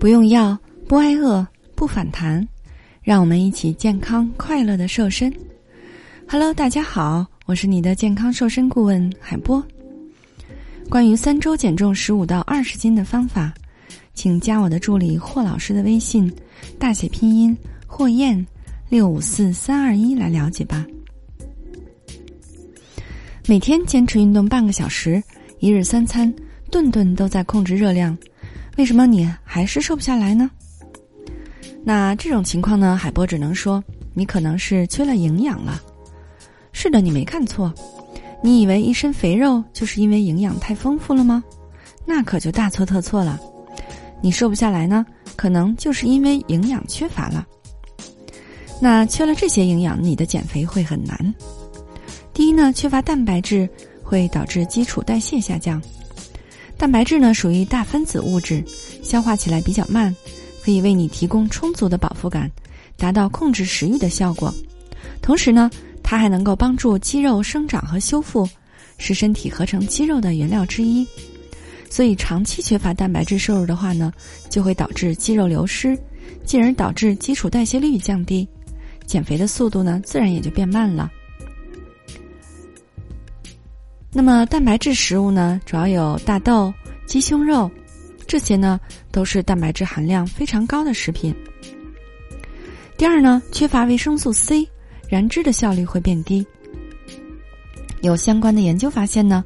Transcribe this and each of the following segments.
不用药，不挨饿，不反弹，让我们一起健康快乐的瘦身。Hello，大家好，我是你的健康瘦身顾问海波。关于三周减重十五到二十斤的方法，请加我的助理霍老师的微信，大写拼音霍燕六五四三二一来了解吧。每天坚持运动半个小时，一日三餐，顿顿都在控制热量。为什么你还是瘦不下来呢？那这种情况呢？海波只能说，你可能是缺了营养了。是的，你没看错。你以为一身肥肉就是因为营养太丰富了吗？那可就大错特错了。你瘦不下来呢，可能就是因为营养缺乏了。那缺了这些营养，你的减肥会很难。第一呢，缺乏蛋白质会导致基础代谢下降。蛋白质呢属于大分子物质，消化起来比较慢，可以为你提供充足的饱腹感，达到控制食欲的效果。同时呢，它还能够帮助肌肉生长和修复，是身体合成肌肉的原料之一。所以长期缺乏蛋白质摄入的话呢，就会导致肌肉流失，进而导致基础代谢率降低，减肥的速度呢自然也就变慢了。那么蛋白质食物呢，主要有大豆、鸡胸肉，这些呢都是蛋白质含量非常高的食品。第二呢，缺乏维生素 C，燃脂的效率会变低。有相关的研究发现呢，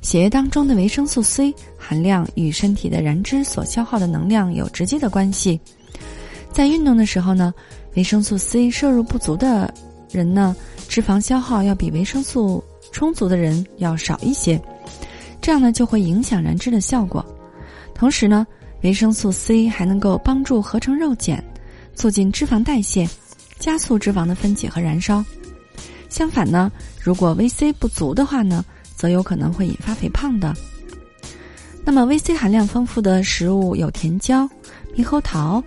血液当中的维生素 C 含量与身体的燃脂所消耗的能量有直接的关系。在运动的时候呢，维生素 C 摄入不足的人呢，脂肪消耗要比维生素充足的人要少一些，这样呢就会影响燃脂的效果。同时呢，维生素 C 还能够帮助合成肉碱，促进脂肪代谢，加速脂肪的分解和燃烧。相反呢，如果 VC 不足的话呢，则有可能会引发肥胖的。那么 VC 含量丰富的食物有甜椒、猕猴桃，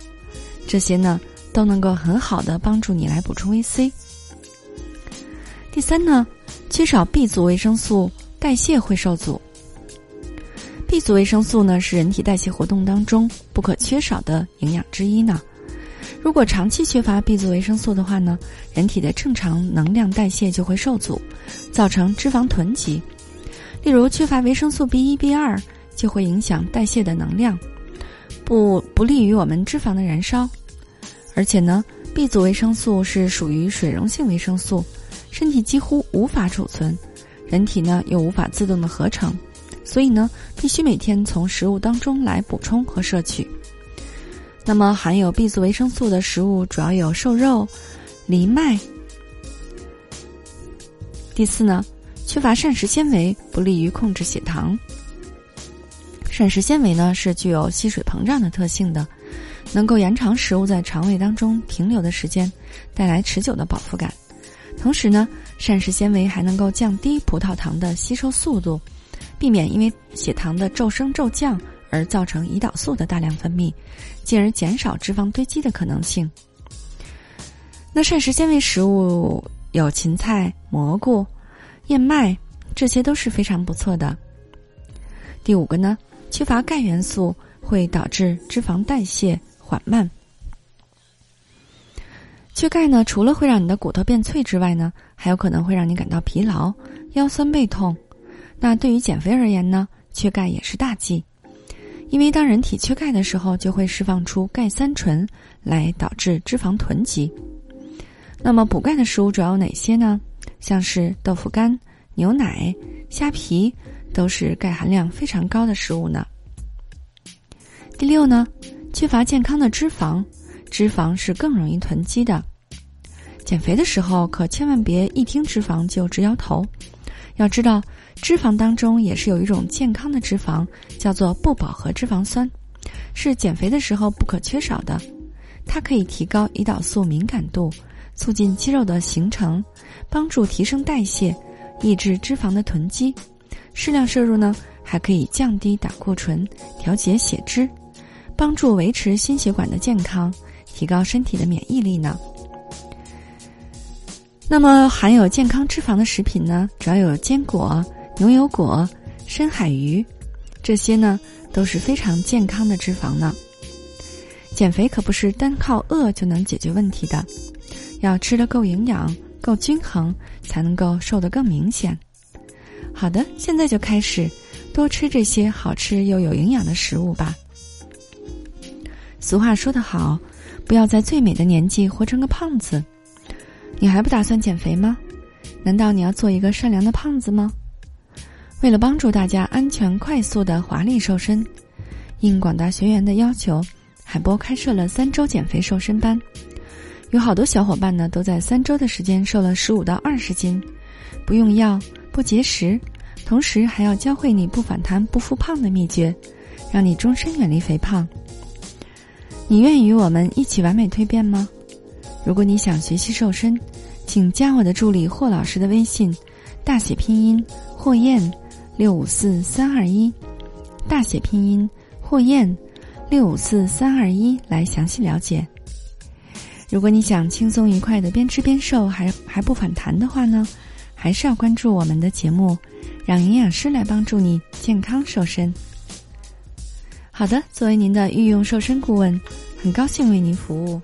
这些呢都能够很好的帮助你来补充 VC。第三呢。缺少 B 族维生素，代谢会受阻。B 族维生素呢，是人体代谢活动当中不可缺少的营养之一呢。如果长期缺乏 B 族维生素的话呢，人体的正常能量代谢就会受阻，造成脂肪囤积。例如，缺乏维生素 B 一、B 二，就会影响代谢的能量，不不利于我们脂肪的燃烧。而且呢，B 族维生素是属于水溶性维生素。身体几乎无法储存，人体呢又无法自动的合成，所以呢必须每天从食物当中来补充和摄取。那么含有 B 族维生素的食物主要有瘦肉、藜麦。第四呢，缺乏膳食纤维不利于控制血糖。膳食纤维呢是具有吸水膨胀的特性的，能够延长食物在肠胃当中停留的时间，带来持久的饱腹感。同时呢，膳食纤维还能够降低葡萄糖的吸收速度，避免因为血糖的骤升骤降而造成胰岛素的大量分泌，进而减少脂肪堆积的可能性。那膳食纤维食物有芹菜、蘑菇、燕麦，这些都是非常不错的。第五个呢，缺乏钙元素会导致脂肪代谢缓慢。缺钙呢，除了会让你的骨头变脆之外呢，还有可能会让你感到疲劳、腰酸背痛。那对于减肥而言呢，缺钙也是大忌，因为当人体缺钙的时候，就会释放出钙三醇，来导致脂肪囤积。那么补钙的食物主要有哪些呢？像是豆腐干、牛奶、虾皮，都是钙含量非常高的食物呢。第六呢，缺乏健康的脂肪，脂肪是更容易囤积的。减肥的时候可千万别一听脂肪就直摇头，要知道脂肪当中也是有一种健康的脂肪，叫做不饱和脂肪酸，是减肥的时候不可缺少的。它可以提高胰岛素敏感度，促进肌肉的形成，帮助提升代谢，抑制脂肪的囤积。适量摄入呢，还可以降低胆固醇，调节血脂，帮助维持心血管的健康，提高身体的免疫力呢。那么含有健康脂肪的食品呢，主要有坚果、牛油果、深海鱼，这些呢都是非常健康的脂肪呢。减肥可不是单靠饿就能解决问题的，要吃得够营养、够均衡，才能够瘦得更明显。好的，现在就开始多吃这些好吃又有营养的食物吧。俗话说得好，不要在最美的年纪活成个胖子。你还不打算减肥吗？难道你要做一个善良的胖子吗？为了帮助大家安全、快速的华丽瘦身，应广大学员的要求，海波开设了三周减肥瘦身班。有好多小伙伴呢，都在三周的时间瘦了十五到二十斤，不用药、不节食，同时还要教会你不反弹、不复胖的秘诀，让你终身远离肥胖。你愿意与我们一起完美蜕变吗？如果你想学习瘦身，请加我的助理霍老师的微信，大写拼音霍燕六五四三二一，大写拼音霍燕六五四三二一来详细了解。如果你想轻松愉快的边吃边瘦，还还不反弹的话呢，还是要关注我们的节目，让营养师来帮助你健康瘦身。好的，作为您的御用瘦身顾问，很高兴为您服务。